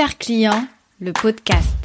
Regard client, le podcast.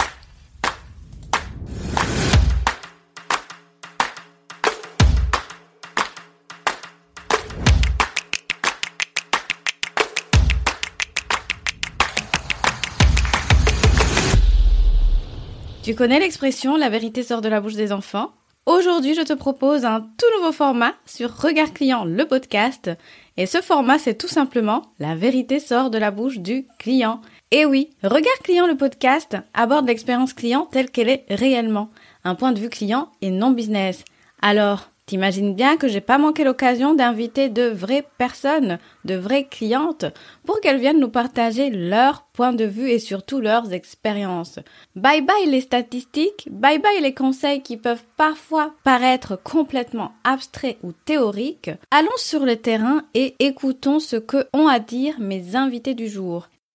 Tu connais l'expression la vérité sort de la bouche des enfants? Aujourd'hui, je te propose un tout nouveau format sur Regard Client, le podcast. Et ce format, c'est tout simplement La vérité sort de la bouche du client. Et oui, Regard Client, le podcast aborde l'expérience client telle qu'elle est réellement. Un point de vue client et non business. Alors, T'imagines bien que j'ai pas manqué l'occasion d'inviter de vraies personnes, de vraies clientes, pour qu'elles viennent nous partager leur point de vue et surtout leurs expériences. Bye bye les statistiques, bye bye les conseils qui peuvent parfois paraître complètement abstraits ou théoriques. Allons sur le terrain et écoutons ce que ont à dire mes invités du jour.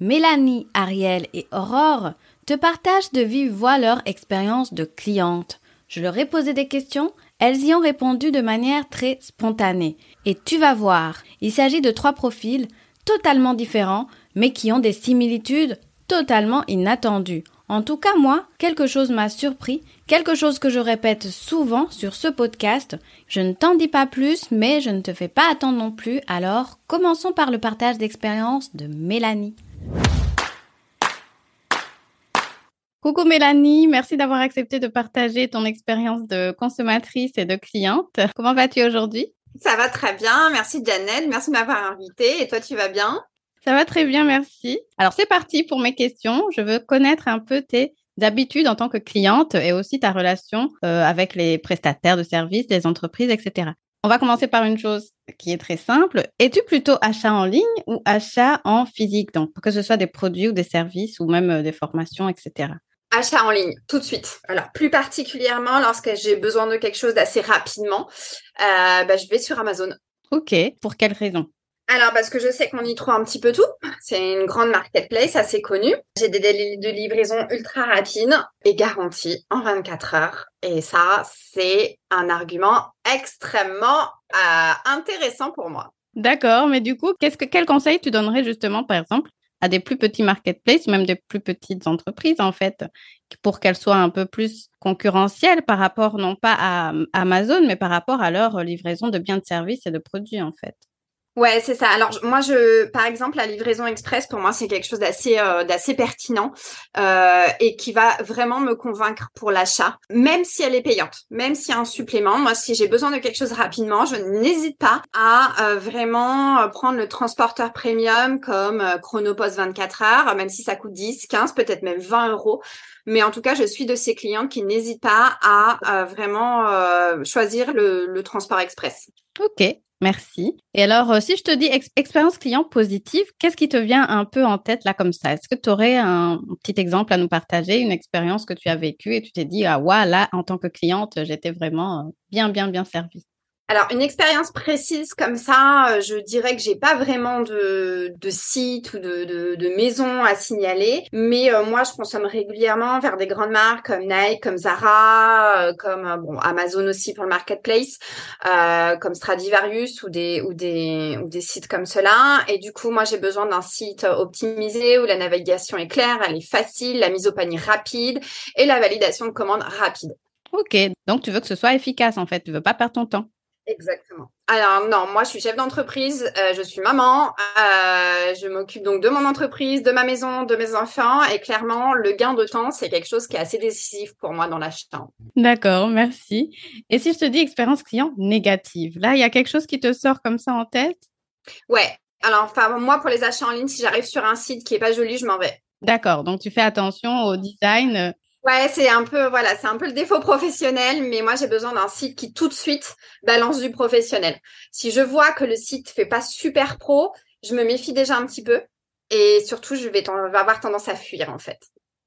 Mélanie, Ariel et Aurore te partagent de vive voix leur expérience de cliente. Je leur ai posé des questions, elles y ont répondu de manière très spontanée. Et tu vas voir, il s'agit de trois profils totalement différents, mais qui ont des similitudes totalement inattendues. En tout cas, moi, quelque chose m'a surpris, quelque chose que je répète souvent sur ce podcast. Je ne t'en dis pas plus, mais je ne te fais pas attendre non plus. Alors, commençons par le partage d'expérience de Mélanie. Coucou Mélanie, merci d'avoir accepté de partager ton expérience de consommatrice et de cliente. Comment vas-tu aujourd'hui? Ça va très bien, merci Janet, merci de m'avoir invitée. Et toi, tu vas bien? Ça va très bien, merci. Alors c'est parti pour mes questions. Je veux connaître un peu tes habitudes en tant que cliente et aussi ta relation euh, avec les prestataires de services, les entreprises, etc. On va commencer par une chose qui est très simple. Es-tu plutôt achat en ligne ou achat en physique Donc, que ce soit des produits ou des services ou même euh, des formations, etc. Achat en ligne, tout de suite. Alors, plus particulièrement lorsque j'ai besoin de quelque chose d'assez rapidement, euh, bah, je vais sur Amazon. Ok, pour quelle raison? Alors, parce que je sais qu'on y trouve un petit peu tout. C'est une grande marketplace assez connue. J'ai des délais de livraison ultra rapides et garantis en 24 heures. Et ça, c'est un argument extrêmement euh, intéressant pour moi. D'accord, mais du coup, qu'est-ce que quel conseil tu donnerais justement, par exemple, à des plus petits marketplaces, même des plus petites entreprises, en fait, pour qu'elles soient un peu plus concurrentielles par rapport, non pas à Amazon, mais par rapport à leur livraison de biens de services et de produits, en fait? Ouais, c'est ça. Alors moi, je, par exemple, la livraison express pour moi c'est quelque chose d'assez euh, d'assez pertinent euh, et qui va vraiment me convaincre pour l'achat, même si elle est payante, même s'il y a un supplément. Moi, si j'ai besoin de quelque chose rapidement, je n'hésite pas à euh, vraiment prendre le transporteur premium comme Chronopost 24 heures, même si ça coûte 10, 15, peut-être même 20 euros. Mais en tout cas, je suis de ces clientes qui n'hésitent pas à vraiment choisir le, le transport express. Ok, Merci. Et alors, euh, si je te dis expérience client positive, qu'est-ce qui te vient un peu en tête là comme ça? Est-ce que tu aurais un petit exemple à nous partager, une expérience que tu as vécue et tu t'es dit, ah ouais, là, en tant que cliente, j'étais vraiment euh, bien, bien, bien servie? Alors, une expérience précise comme ça, euh, je dirais que j'ai pas vraiment de, de site ou de, de, de, maison à signaler. Mais euh, moi, je consomme régulièrement vers des grandes marques comme Nike, comme Zara, euh, comme bon Amazon aussi pour le marketplace, comme Stradivarius ou des ou des ou des sites comme cela. Et du coup, moi, j'ai besoin d'un site optimisé où la navigation est claire, elle est facile, la mise au panier rapide et la validation de commande rapide. Ok, donc tu veux que ce soit efficace en fait, tu veux pas perdre ton temps. Exactement. Alors non, moi je suis chef d'entreprise, euh, je suis maman, euh, je m'occupe donc de mon entreprise, de ma maison, de mes enfants et clairement le gain de temps c'est quelque chose qui est assez décisif pour moi dans l'achat. D'accord, merci. Et si je te dis expérience client négative, là il y a quelque chose qui te sort comme ça en tête? Ouais. Alors enfin moi pour les achats en ligne, si j'arrive sur un site qui est pas joli, je m'en vais. D'accord, donc tu fais attention au design Ouais, c'est un peu voilà, c'est un peu le défaut professionnel, mais moi j'ai besoin d'un site qui tout de suite balance du professionnel. Si je vois que le site fait pas super pro, je me méfie déjà un petit peu. et surtout, je vais, vais avoir tendance à fuir en fait.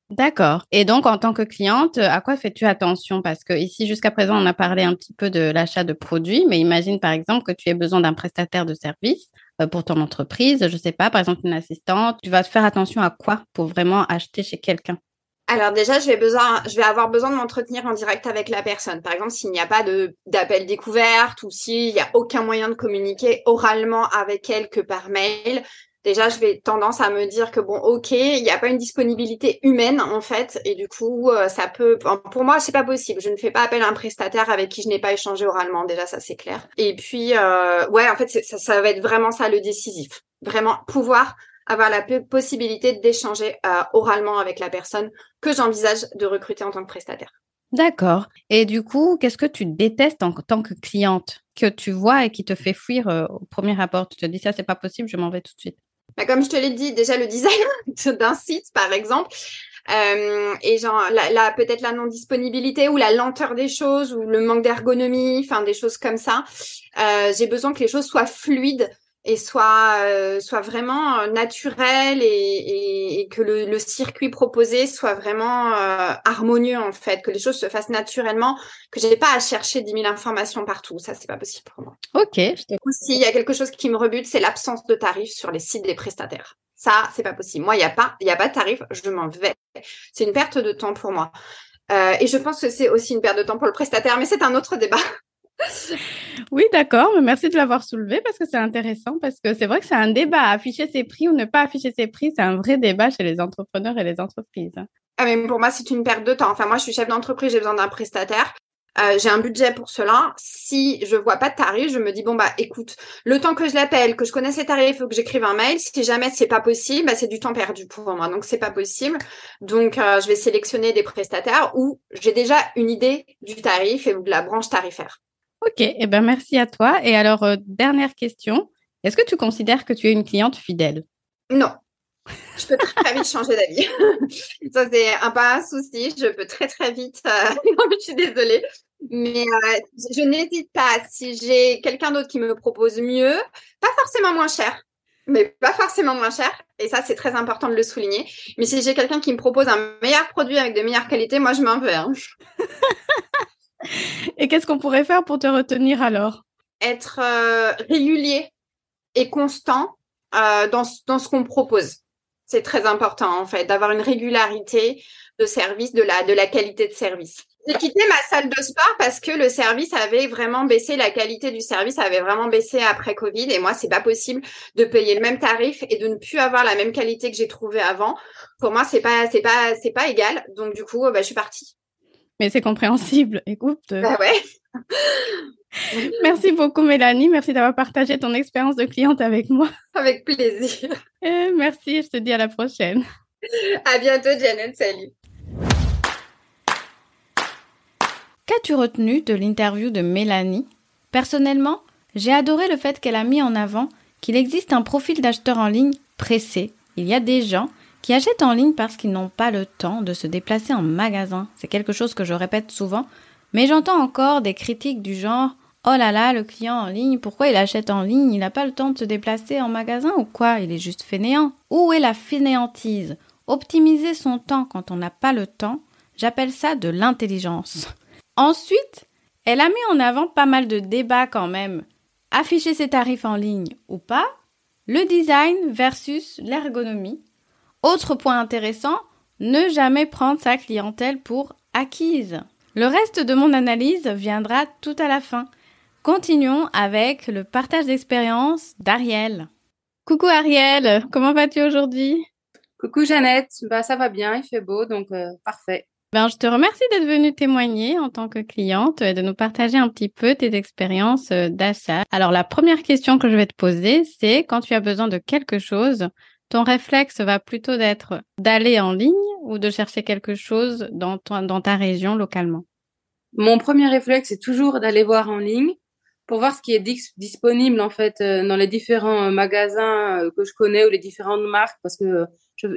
D'accord. Et donc, en tant que cliente, à quoi fais-tu attention? Parce que ici, jusqu'à présent, on a parlé un petit peu de l'achat de produits, mais imagine par exemple que tu aies besoin d'un prestataire de service euh, pour ton entreprise, je ne sais pas, par exemple une assistante. Tu vas faire attention à quoi pour vraiment acheter chez quelqu'un? Alors déjà, je vais, besoin, je vais avoir besoin de m'entretenir en direct avec la personne. Par exemple, s'il n'y a pas d'appel découverte ou s'il n'y a aucun moyen de communiquer oralement avec elle que par mail, déjà je vais tendance à me dire que bon ok il n'y a pas une disponibilité humaine en fait. Et du coup euh, ça peut pour moi c'est pas possible. Je ne fais pas appel à un prestataire avec qui je n'ai pas échangé oralement déjà ça c'est clair. Et puis euh, ouais en fait ça, ça va être vraiment ça le décisif. Vraiment pouvoir avoir la possibilité d'échanger euh, oralement avec la personne que j'envisage de recruter en tant que prestataire. D'accord. Et du coup, qu'est-ce que tu détestes en tant que cliente que tu vois et qui te fait fuir au premier rapport Tu te dis ça, c'est pas possible, je m'en vais tout de suite. Bah, comme je te l'ai dit, déjà le design d'un site, par exemple, euh, et genre la, peut-être la non disponibilité ou la lenteur des choses ou le manque d'ergonomie, enfin des choses comme ça. Euh, j'ai besoin que les choses soient fluides et soit euh, soit vraiment euh, naturel et, et, que le, le, circuit proposé soit vraiment euh, harmonieux en fait, que les choses se fassent naturellement, que j'ai pas à chercher 10 000 informations partout, ça c'est pas possible pour moi. Ok. S'il y a quelque chose qui me rebute, c'est l'absence de tarifs sur les sites des prestataires. Ça c'est pas possible. Moi il y a pas il y a pas de tarif, je m'en vais. C'est une perte de temps pour moi. Euh, et je pense que c'est aussi une perte de temps pour le prestataire, mais c'est un autre débat. Oui, d'accord. Merci de l'avoir soulevé parce que c'est intéressant, parce que c'est vrai que c'est un débat. Afficher ses prix ou ne pas afficher ses prix, c'est un vrai débat chez les entrepreneurs et les entreprises. Ah, mais pour moi, c'est une perte de temps. Enfin, moi, je suis chef d'entreprise, j'ai besoin d'un prestataire. Euh, j'ai un budget pour cela. Si je vois pas de tarif, je me dis bon bah écoute, le temps que je l'appelle, que je connaisse les tarifs, il faut que j'écrive un mail. Si jamais c'est pas possible, bah, c'est du temps perdu pour moi. Donc c'est pas possible. Donc euh, je vais sélectionner des prestataires où j'ai déjà une idée du tarif et de la branche tarifaire. Ok, eh ben merci à toi. Et alors, euh, dernière question, est-ce que tu considères que tu es une cliente fidèle? Non. Je peux très vite changer d'avis. Ça, c'est un pas un souci. Je peux très, très vite. Euh... je suis désolée. Mais euh, je n'hésite pas. Si j'ai quelqu'un d'autre qui me propose mieux, pas forcément moins cher, mais pas forcément moins cher. Et ça, c'est très important de le souligner. Mais si j'ai quelqu'un qui me propose un meilleur produit avec de meilleures qualités, moi, je m'en. Hein. Et qu'est-ce qu'on pourrait faire pour te retenir alors? Être euh, régulier et constant euh, dans, ce qu'on propose. C'est très important en fait, d'avoir une régularité de service, de la, qualité de service. J'ai quitté ma salle de sport parce que le service avait vraiment baissé, la qualité du service avait vraiment baissé après Covid. Et moi, c'est pas possible de payer le même tarif et de ne plus avoir la même qualité que j'ai trouvée avant. Pour moi, c'est pas, pas égal. Donc du coup, bah, je suis partie mais c'est compréhensible. Écoute. Euh, bah ouais. merci beaucoup, Mélanie. Merci d'avoir partagé ton expérience de cliente avec moi. Avec plaisir. Et merci. Je te dis à la prochaine. À bientôt, Janet. Salut. Qu'as-tu retenu de l'interview de Mélanie? Personnellement, j'ai adoré le fait qu'elle a mis en avant qu'il existe un profil d'acheteur en ligne pressé. Il y a des gens qui achètent en ligne parce qu'ils n'ont pas le temps de se déplacer en magasin. C'est quelque chose que je répète souvent, mais j'entends encore des critiques du genre Oh là là, le client en ligne, pourquoi il achète en ligne? Il n'a pas le temps de se déplacer en magasin ou quoi? Il est juste fainéant. Où est la fainéantise? Optimiser son temps quand on n'a pas le temps, j'appelle ça de l'intelligence. Ensuite, elle a mis en avant pas mal de débats quand même. Afficher ses tarifs en ligne ou pas, le design versus l'ergonomie, autre point intéressant, ne jamais prendre sa clientèle pour acquise. Le reste de mon analyse viendra tout à la fin. Continuons avec le partage d'expérience d'Ariel. Coucou Ariel, comment vas-tu aujourd'hui? Coucou Jeannette, bah ça va bien, il fait beau donc euh, parfait. Ben, je te remercie d'être venue témoigner en tant que cliente et de nous partager un petit peu tes expériences euh, d'achat. Alors la première question que je vais te poser, c'est quand tu as besoin de quelque chose, ton réflexe va plutôt d'être d'aller en ligne ou de chercher quelque chose dans, dans ta région localement? Mon premier réflexe est toujours d'aller voir en ligne pour voir ce qui est disponible en fait euh, dans les différents euh, magasins euh, que je connais ou les différentes marques parce que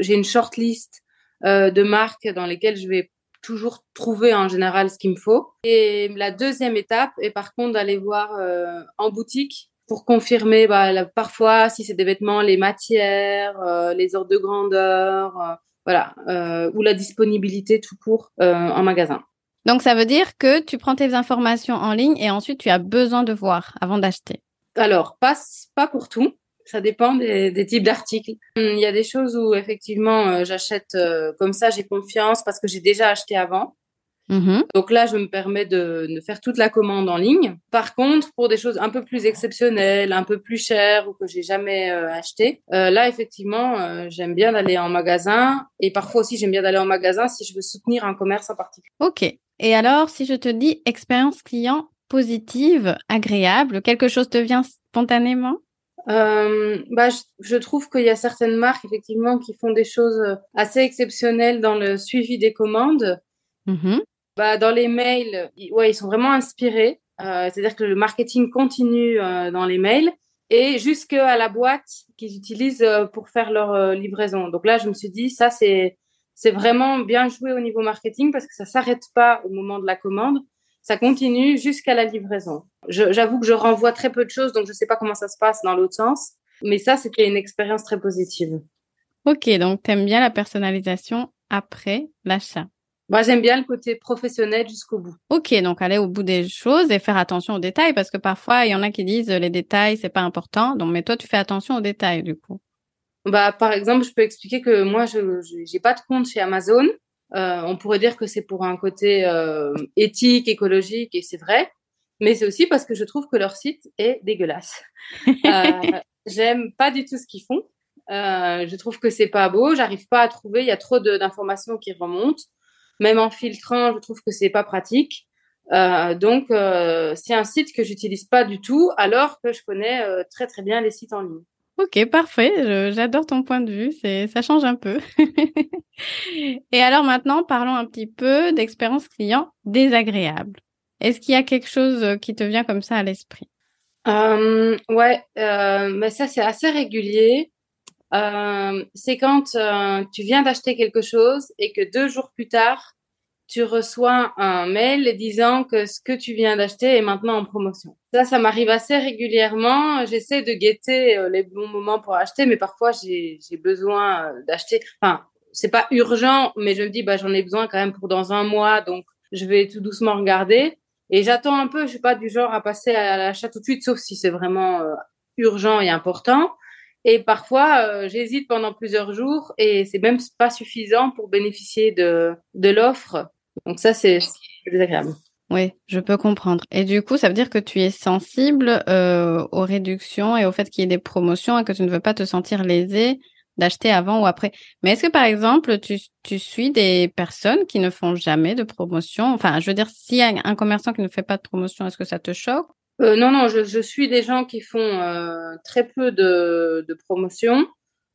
j'ai une short list de marques dans lesquelles je vais toujours trouver en général ce qu'il me faut. Et la deuxième étape est par contre d'aller voir en boutique pour confirmer bah, parfois si c'est des vêtements, les matières, euh, les ordres de grandeur, euh, voilà, euh, ou la disponibilité tout court en magasin. Donc ça veut dire que tu prends tes informations en ligne et ensuite tu as besoin de voir avant d'acheter. Alors pas pas pour tout. Ça dépend des, des types d'articles. Il y a des choses où effectivement j'achète comme ça, j'ai confiance parce que j'ai déjà acheté avant. Mmh Donc là, je me permets de, de, faire toute la commande en ligne. Par contre, pour des choses un peu plus exceptionnelles, un peu plus chères ou que j'ai jamais euh, acheté, euh, là effectivement, euh, j'aime bien d'aller en magasin et parfois aussi j'aime bien d'aller en magasin si je veux soutenir un commerce en particulier. Ok. Et alors, si je te dis expérience client positive, agréable, quelque chose te vient spontanément? Euh, bah, je, je, trouve qu'il y a certaines marques effectivement qui font des choses assez exceptionnelles dans le suivi des commandes. Mmh bah, dans les mails, ouais, ils sont vraiment inspirés. Euh, C'est-à-dire que le marketing continue euh, dans les mails et jusqu'à la boîte qu'ils utilisent euh, pour faire leur livraison. Donc là, je me suis dit, ça, c'est vraiment bien joué au niveau marketing parce que ça s'arrête pas au moment de la commande. Ça continue jusqu'à la livraison. J'avoue que je renvoie très peu de choses, donc je sais pas comment ça se passe dans l'autre sens. Mais ça, c'était une expérience très positive. Ok, donc tu aimes bien la personnalisation après l'achat. Moi, j'aime bien le côté professionnel jusqu'au bout. Ok, donc aller au bout des choses et faire attention aux détails parce que parfois il y en a qui disent les détails c'est pas important. Donc, mais toi tu fais attention aux détails du coup. Bah, par exemple, je peux expliquer que moi je j'ai pas de compte chez Amazon. Euh, on pourrait dire que c'est pour un côté euh, éthique, écologique et c'est vrai, mais c'est aussi parce que je trouve que leur site est dégueulasse. euh, J'aime pas du tout ce qu'ils font. Je trouve que c'est pas beau. J'arrive pas à trouver. Il y a trop d'informations qui remontent. Même en filtrant, je trouve que c'est pas pratique. Euh, donc, euh, c'est un site que j'utilise pas du tout, alors que je connais euh, très très bien les sites en ligne. Ok, parfait. J'adore ton point de vue. C'est, ça change un peu. Et alors maintenant, parlons un petit peu d'expérience client désagréable. Est-ce qu'il y a quelque chose qui te vient comme ça à l'esprit? Ouais, mais ça c'est assez régulier. Euh, c'est quand euh, tu viens d'acheter quelque chose et que deux jours plus tard, tu reçois un mail disant que ce que tu viens d'acheter est maintenant en promotion. Ça, ça m'arrive assez régulièrement. J'essaie de guetter euh, les bons moments pour acheter, mais parfois j'ai besoin d'acheter. Enfin, c'est pas urgent, mais je me dis bah j'en ai besoin quand même pour dans un mois, donc je vais tout doucement regarder. Et j'attends un peu. Je suis pas du genre à passer à l'achat tout de suite, sauf si c'est vraiment urgent et important. Et parfois, euh, j'hésite pendant plusieurs jours et c'est même pas suffisant pour bénéficier de, de l'offre. Donc ça, c'est désagréable. Oui, je peux comprendre. Et du coup, ça veut dire que tu es sensible euh, aux réductions et au fait qu'il y ait des promotions et que tu ne veux pas te sentir lésé d'acheter avant ou après. Mais est-ce que par exemple, tu, tu suis des personnes qui ne font jamais de promotion? Enfin, je veux dire, s'il y a un commerçant qui ne fait pas de promotion, est-ce que ça te choque euh, non, non, je, je, suis des gens qui font euh, très peu de, de promotion.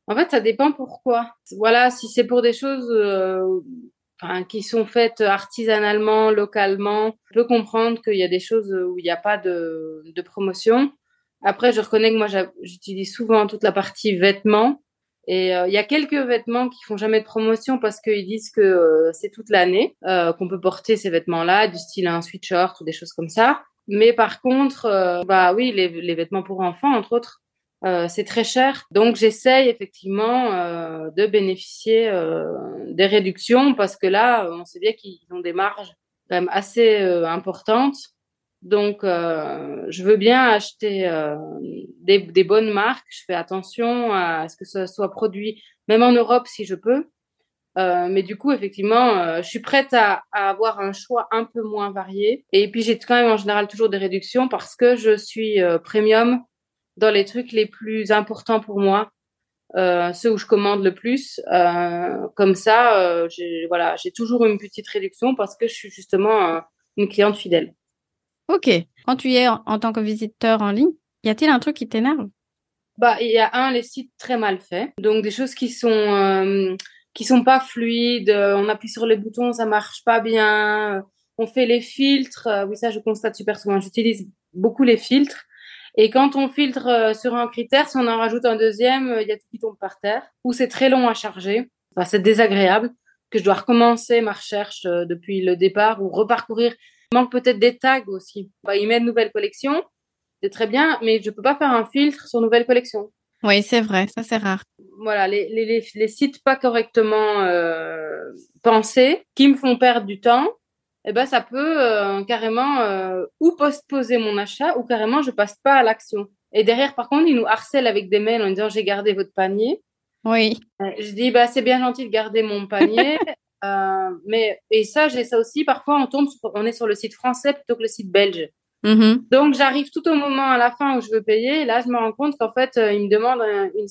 En fait, ça dépend pourquoi. Voilà, si c'est pour des choses euh, enfin, qui sont faites artisanalement, localement, je peux comprendre qu'il y a des choses où il n'y a pas de, de promotion. Après, je reconnais que moi, j'utilise souvent toute la partie vêtements. Et euh, il y a quelques vêtements qui font jamais de promotion parce qu'ils disent que euh, c'est toute l'année euh, qu'on peut porter ces vêtements-là, du style un sweatshirt ou des choses comme ça. Mais par contre, euh, bah oui, les, vêtements pour enfants, entre autres, euh, c'est très cher. Donc j'essaye effectivement euh, de bénéficier euh, des réductions parce que là, on sait bien qu'ils ont des marges quand même assez euh, importantes. Donc je veux bien acheter des, des, bonnes marques. Je fais attention à ce que ce soit produit, même en Europe si je peux. Euh, mais du coup, effectivement, euh, je suis prête à, à, avoir un choix un peu moins varié. Et puis, j'ai quand même en général toujours des réductions parce que je suis euh, premium dans les trucs les plus importants pour moi, ceux où je commande le plus. comme ça, j'ai voilà, j'ai toujours une petite réduction parce que je suis justement une cliente fidèle. Ok. Quand tu es en, en tant que visiteur en ligne, y a-t-il un truc qui t'énerve? Bah, il y a un les sites très mal faits, donc des choses qui sont qui sont pas fluides. Euh, on appuie sur les boutons, ça marche pas bien. Euh, on fait les filtres. Euh, oui, ça, je constate super souvent. J'utilise beaucoup les filtres. Et quand on filtre sur un critère, si on en rajoute un deuxième, il y a tout qui tombe par terre. Ou c'est très long à charger. Enfin, c'est désagréable que je dois recommencer ma recherche depuis le départ ou reparcourir. Il manque peut-être des tags aussi. Bah, il met une nouvelle collection. c'est très bien, mais je peux pas faire un filtre sur nouvelle collection. Oui, c'est vrai, ça c'est rare. Voilà, les, les, les, sites pas correctement euh, pensés, qui me font perdre du temps, eh ben ça peut euh, carrément euh, ou postposer mon achat ou carrément je passe pas à l'action. Et derrière, par contre, ils nous harcèlent avec des mails en disant j'ai gardé votre panier. Oui. Je dis bah c'est bien gentil de garder mon panier, mais et ça j'ai ça aussi. Parfois on tombe, on est sur le site français plutôt que le site belge. Mm-hmm. Donc j'arrive tout au moment à la fin où je veux payer. Et là, je me rends compte qu'en fait, euh, il me demande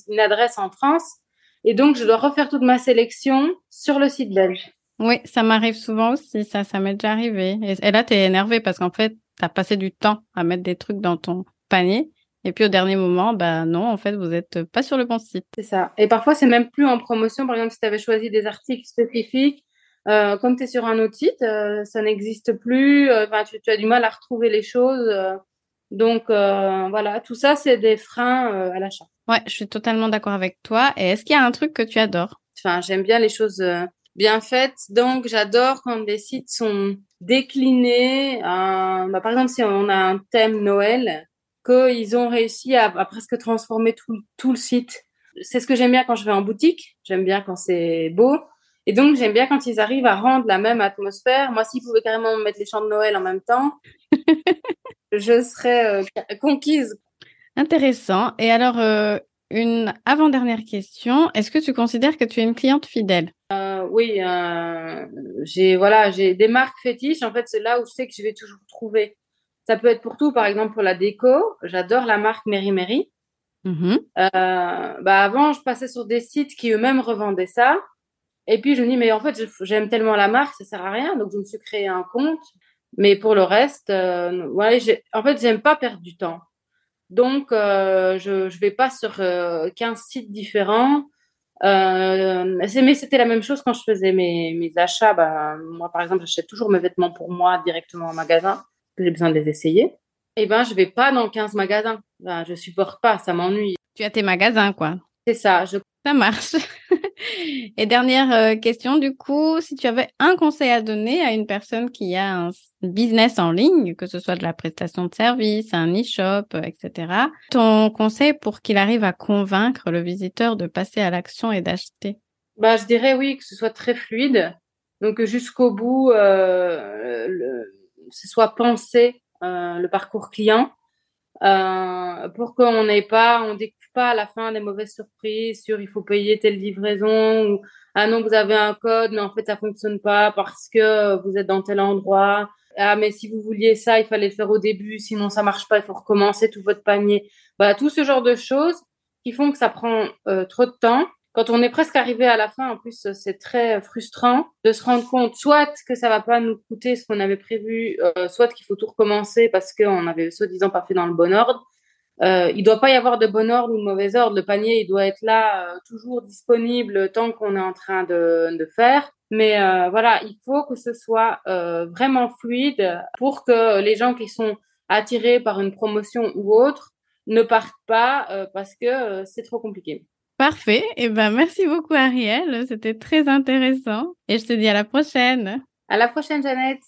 une, adresse en France. Et donc, je dois refaire toute ma sélection sur le site belge. Oui, ça m'arrive souvent aussi. Ça, ça m'est déjà arrivé. Et, là, tu es énervé parce qu'en fait, tu as passé du temps à mettre des trucs dans ton panier. Et puis au dernier moment, bah non, en fait, vous n'êtes pas sur le bon site. C'est ça. Et parfois, c'est même plus en promotion. Par exemple, si tu avais choisi des articles spécifiques, euh, comme tu es sur un autre site, euh, ça n'existe plus. Euh, tu, tu, as du mal à retrouver les choses. donc voilà, tout ça, c'est des freins à l'achat. Ouais, je suis totalement d'accord avec toi. Et est-ce qu'il y a un truc que tu adores? Enfin, j'aime bien les choses bien faites. Donc, j'adore quand des sites sont déclinés. Bah, par exemple, si on a un thème Noël, qu'ils ont réussi à, à, presque transformer tout, tout le site. C'est ce que j'aime bien quand je vais en boutique. J'aime bien quand c'est beau. Et donc, j'aime bien quand ils arrivent à rendre la même atmosphère. Moi, s'ils pouvaient carrément mettre les chants de Noël en même temps, je serais euh, conquise. Intéressant. Et alors, euh, une avant-dernière question. Est-ce que tu considères que tu es une cliente fidèle? Euh, Oui, j'ai voilà, j'ai des marques fétiches. En fait, c'est là où je sais que je vais toujours trouver. Ça peut être pour tout, par exemple pour la déco. J'adore la marque Mary Mary. Mm-hmm. bah avant, je passais sur des sites qui eux-mêmes revendaient ça. Et puis je me dis, mais en fait, j'aime tellement la marque, ça sert à rien. Donc je me suis créé un compte. Mais pour le reste, euh, ouais, en fait, j'aime pas perdre du temps. Donc euh, je je vais pas sur 15 euh, sites différents. Euh, mais c'était la même chose quand je faisais mes, mes achats. Ben, moi, par exemple, j'achète toujours mes vêtements pour moi directement au magasin, que j'ai besoin de les essayer. Et eh ben, je vais pas dans 15 magasins. Ben, je supporte pas, ça m'ennuie. Tu as tes magasins, quoi. C'est ça. Je... Ça marche. Et dernière euh, question, du coup, si tu avais un conseil à donner à une personne qui a un business en ligne, que ce soit de la prestation de service, un e-shop, euh, etc., ton conseil pour qu'il arrive à convaincre le visiteur de passer à l'action et d'acheter? Bah, Je dirais oui, que ce soit très fluide. Donc jusqu'au bout, euh, le, ce soit pensé euh, le parcours client euh, pour qu'on n'ait pas, on découvre pas à la fin des mauvaises surprises sur il faut payer telle livraison ou ah non vous avez un code mais en fait ça fonctionne pas parce que vous êtes dans tel endroit ah mais si vous vouliez ça il fallait le faire au début sinon ça marche pas il faut recommencer tout votre panier. Voilà tout ce genre de choses qui font que ça prend euh, trop de temps quand on est presque arrivé à la fin, en plus, c'est très frustrant de se rendre compte soit que ça va pas nous coûter ce qu'on avait prévu, euh, soit qu'il faut tout recommencer parce qu'on avait soi-disant pas fait dans le bon ordre. Euh, il doit pas y avoir de bon ordre ou de mauvais ordre. Le panier, il doit être là, euh, toujours disponible tant qu'on est en train de, de faire. Mais euh, voilà, il faut que ce soit euh, vraiment fluide pour que les gens qui sont attirés par une promotion ou autre ne partent pas parce que c'est trop compliqué. Parfait. Et eh ben, merci beaucoup, Ariel. C'était très intéressant. Et je te dis à la prochaine. À la prochaine, Jeannette.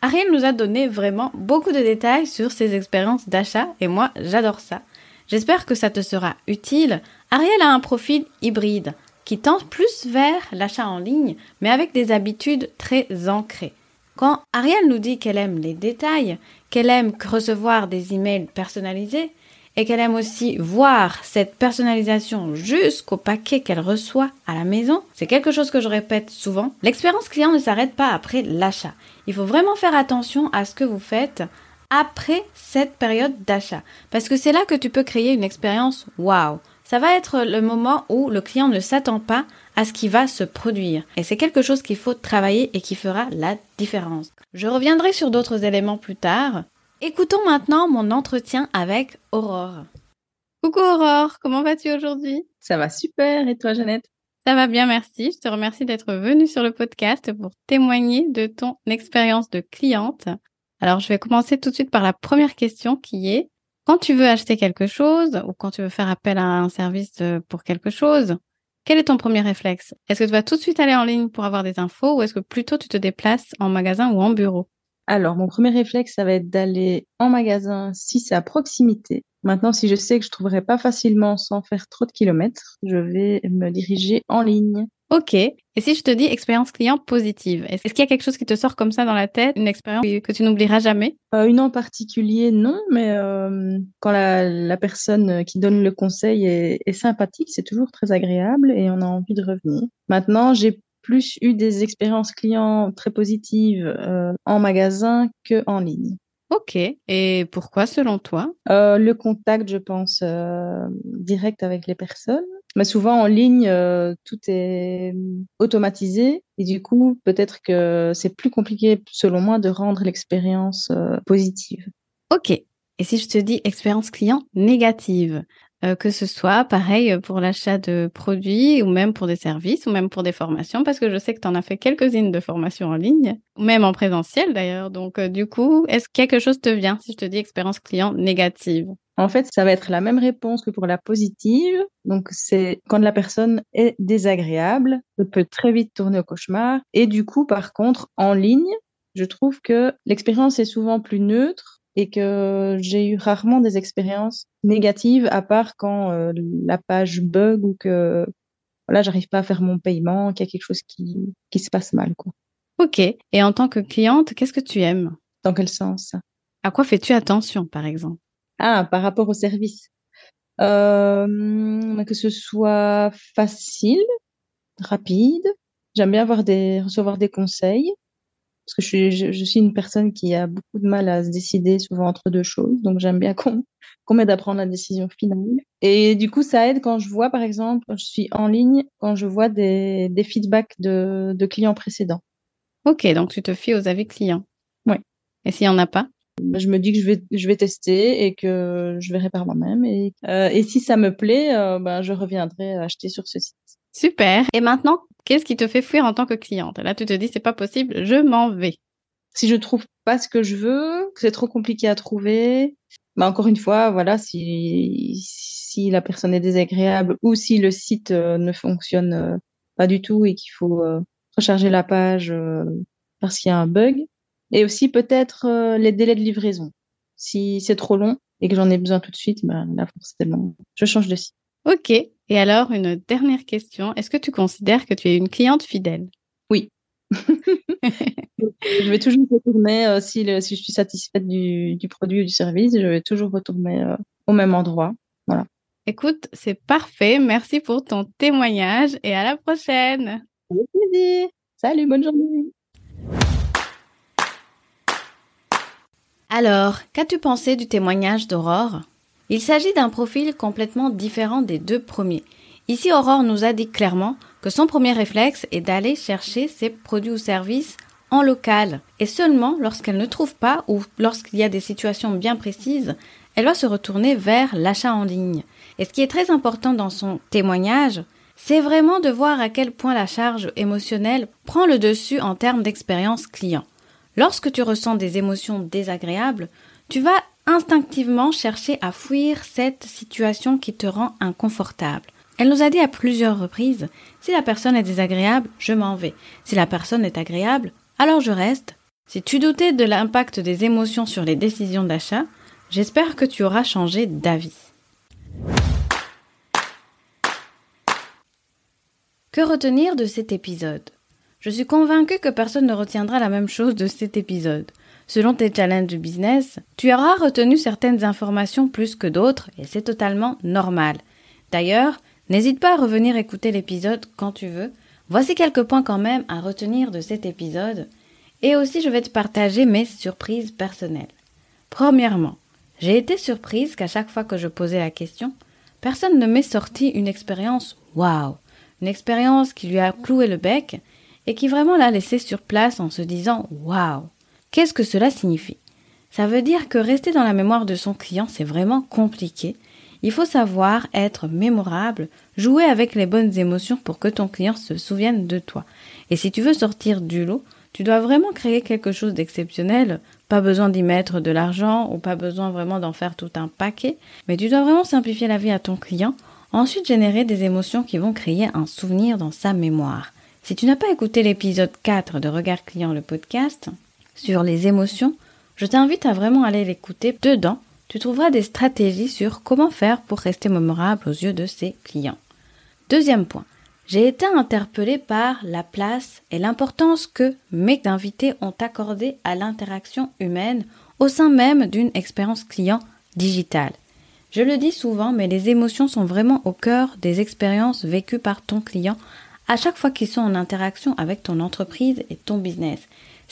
Ariel nous a donné vraiment beaucoup de détails sur ses expériences d'achat et moi, j'adore ça. J'espère que ça te sera utile. Ariel a un profil hybride qui tente plus vers l'achat en ligne, mais avec des habitudes très ancrées. Quand Ariel nous dit qu'elle aime les détails, qu'elle aime recevoir des emails personnalisés, et qu'elle aime aussi voir cette personnalisation jusqu'au paquet qu'elle reçoit à la maison, c'est quelque chose que je répète souvent. L'expérience client ne s'arrête pas après l'achat. Il faut vraiment faire attention à ce que vous faites après cette période d'achat. Parce que c'est là que tu peux créer une expérience wow. Ça va être le moment où le client ne s'attend pas à ce qui va se produire. Et c'est quelque chose qu'il faut travailler et qui fera la différence. Je reviendrai sur d'autres éléments plus tard, Écoutons maintenant mon entretien avec Aurore. Coucou Aurore, comment vas-tu aujourd'hui? Ça va super, et toi Jeannette? Ça va bien, merci. Je te remercie d'être venue sur le podcast pour témoigner de ton expérience de cliente. Alors, je vais commencer tout de suite par la première question qui est, quand tu veux acheter quelque chose ou quand tu veux faire appel à un service pour quelque chose, quel est ton premier réflexe? Est-ce que tu vas tout de suite aller en ligne pour avoir des infos ou est-ce que plutôt tu te déplaces en magasin ou en bureau? Alors, mon premier réflexe, ça va être d'aller en magasin si c'est à proximité. Maintenant, si je sais que je trouverai pas facilement sans faire trop de kilomètres, je vais me diriger en ligne. Ok. Et si je te dis expérience client positive, est-ce qu'il y a quelque chose qui te sort comme ça dans la tête, une expérience que tu n'oublieras jamais? Euh, Une en particulier, non, mais euh, quand la, la, personne qui donne le conseil est, est sympathique, c'est toujours très agréable et on a envie de revenir. Maintenant, j'ai plus eu des expériences clients très positives euh, en magasin que en ligne. Ok. Et pourquoi selon toi? Euh, Le contact, je pense, euh, direct avec les personnes. Mais souvent en ligne, euh, tout est automatisé et du coup, peut-être que c'est plus compliqué, selon moi, de rendre l'expérience positive. Ok. Et si je te dis expérience client négative, euh, que ce soit pareil pour l'achat de produits ou même pour des services ou même pour des formations, parce que je sais que tu en as fait quelques-unes de formations en ligne, même en présentiel d'ailleurs. Donc euh, du coup, est-ce que quelque chose te vient si je te dis expérience client négative? En fait, ça va être la même réponse que pour la positive. Donc c'est quand la personne est désagréable, ça peut très vite tourner au cauchemar. Et du coup, par contre, en ligne, je trouve que l'expérience est souvent plus neutre et que j'ai eu rarement des expériences négatives à part quand euh, la page bug ou que voilà, j'arrive pas à faire mon paiement, qu'il y a quelque chose qui, qui se passe mal quoi. OK. Et en tant que cliente, qu'est-ce que tu aimes? Dans quel sens? À quoi fais-tu attention par exemple? Ah, par rapport au service. Euh, que ce soit facile, rapide. J'aime bien avoir des recevoir des conseils parce que je suis, je, je, suis une personne qui a beaucoup de mal à se décider souvent entre deux choses. Donc, j'aime bien qu'on qu m'aide à prendre la décision finale. Et du coup, ça aide quand je vois, par exemple, quand je suis en ligne, quand je vois des, des feedbacks de, de clients précédents. Ok, donc tu te fies aux avis clients. Oui. Et s'il n'y en a pas? Je me dis que je vais, je vais tester et que je verrai par moi-même. Et, euh, et si ça me plaît, euh, ben, je reviendrai acheter sur ce site. Super. Et maintenant, qu'est-ce qui te fait fuir en tant que cliente? Là, tu te dis, c'est pas possible, je m'en vais. Si je trouve pas ce que je veux, que c'est trop compliqué à trouver, bah encore une fois, voilà, si si la personne est désagréable ou si le site euh, ne fonctionne euh, pas du tout et qu'il faut euh, recharger la page parce qu'il y a un bug, et aussi peut-être les délais de livraison. Si c'est trop long et que j'en ai besoin tout de suite, ben là forcément, je change de site. Ok. Et alors, une dernière question. Est-ce que tu considères que tu es une cliente fidèle? Oui. je vais toujours retourner, euh, si, le, si je suis satisfaite du, du, produit ou du service, je vais toujours retourner euh, au même endroit. Voilà. Écoute, c'est parfait. Merci pour ton témoignage et à la prochaine. Avec plaisir. Salut, bonne journée. Alors, qu'as-tu pensé du témoignage d'Aurore? Il s'agit d'un profil complètement différent des deux premiers. Ici, Aurore nous a dit clairement que son premier réflexe est d'aller chercher ses produits ou services en local. Et seulement lorsqu'elle ne trouve pas ou lorsqu'il y a des situations bien précises, elle va se retourner vers l'achat en ligne. Et ce qui est très important dans son témoignage, c'est vraiment de voir à quel point la charge émotionnelle prend le dessus en termes d'expérience client. Lorsque tu ressens des émotions désagréables, tu vas instinctivement chercher à fuir cette situation qui te rend inconfortable. Elle nous a dit à plusieurs reprises, si la personne est désagréable, je m'en vais. Si la personne est agréable, alors je reste. Si tu doutais de l'impact des émotions sur les décisions d'achat, j'espère que tu auras changé d'avis. Que retenir de cet épisode? Je suis convaincue que personne ne retiendra la même chose de cet épisode. Selon tes challenges de business, tu auras retenu certaines informations plus que d'autres et c'est totalement normal. D'ailleurs, n'hésite pas à revenir écouter l'épisode quand tu veux. Voici quelques points quand même à retenir de cet épisode. Et aussi, je vais te partager mes surprises personnelles. Premièrement, j'ai été surprise qu'à chaque fois que je posais la question, personne ne m'ait sorti une expérience waouh, une expérience qui lui a cloué le bec et qui vraiment l'a laissé sur place en se disant waouh. Qu'est-ce que cela signifie? Ça veut dire que rester dans la mémoire de son client, c'est vraiment compliqué. Il faut savoir être mémorable, jouer avec les bonnes émotions pour que ton client se souvienne de toi. Et si tu veux sortir du lot, tu dois vraiment créer quelque chose d'exceptionnel. Pas besoin d'y mettre de l'argent ou pas besoin vraiment d'en faire tout un paquet, mais tu dois vraiment simplifier la vie à ton client. Ensuite, générer des émotions qui vont créer un souvenir dans sa mémoire. Si tu n'as pas écouté l'épisode 4 de Regard Client le podcast, sur les émotions, je t'invite à vraiment aller l'écouter. Dedans, tu trouveras des stratégies sur comment faire pour rester mémorable aux yeux de ses clients. Deuxième point, j'ai été interpellée par la place et l'importance que mes invités ont accordé à l'interaction humaine au sein même d'une expérience client digitale. Je le dis souvent, mais les émotions sont vraiment au cœur des expériences vécues par ton client à chaque fois qu'ils sont en interaction avec ton entreprise et ton business.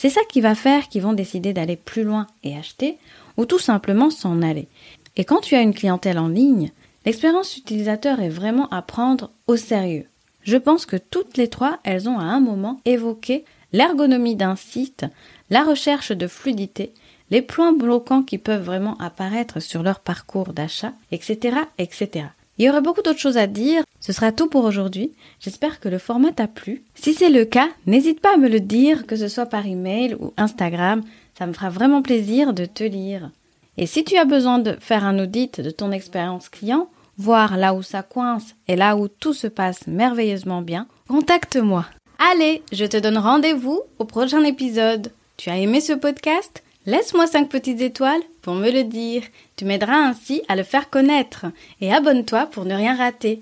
C'est ça qui va faire qu'ils vont décider d'aller plus loin et acheter ou tout simplement s'en aller. Et quand tu as une clientèle en ligne, l'expérience utilisateur est vraiment à prendre au sérieux. Je pense que toutes les trois, elles ont à un moment évoqué l'ergonomie d'un site, la recherche de fluidité, les points bloquants qui peuvent vraiment apparaître sur leur parcours d'achat, etc., etc. Il y aurait beaucoup d'autres choses à dire. Ce sera tout pour aujourd'hui. J'espère que le format t'a plu. Si c'est le cas, n'hésite pas à me le dire, que ce soit par email ou Instagram. Ça me fera vraiment plaisir de te lire. Et si tu as besoin de faire un audit de ton expérience client, voir là où ça coince et là où tout se passe merveilleusement bien, contacte-moi. Allez, je te donne rendez-vous au prochain épisode. Tu as aimé ce podcast? Laisse-moi 5 petites étoiles pour me le dire. Tu m'aideras ainsi à le faire connaître. Et abonne-toi pour ne rien rater.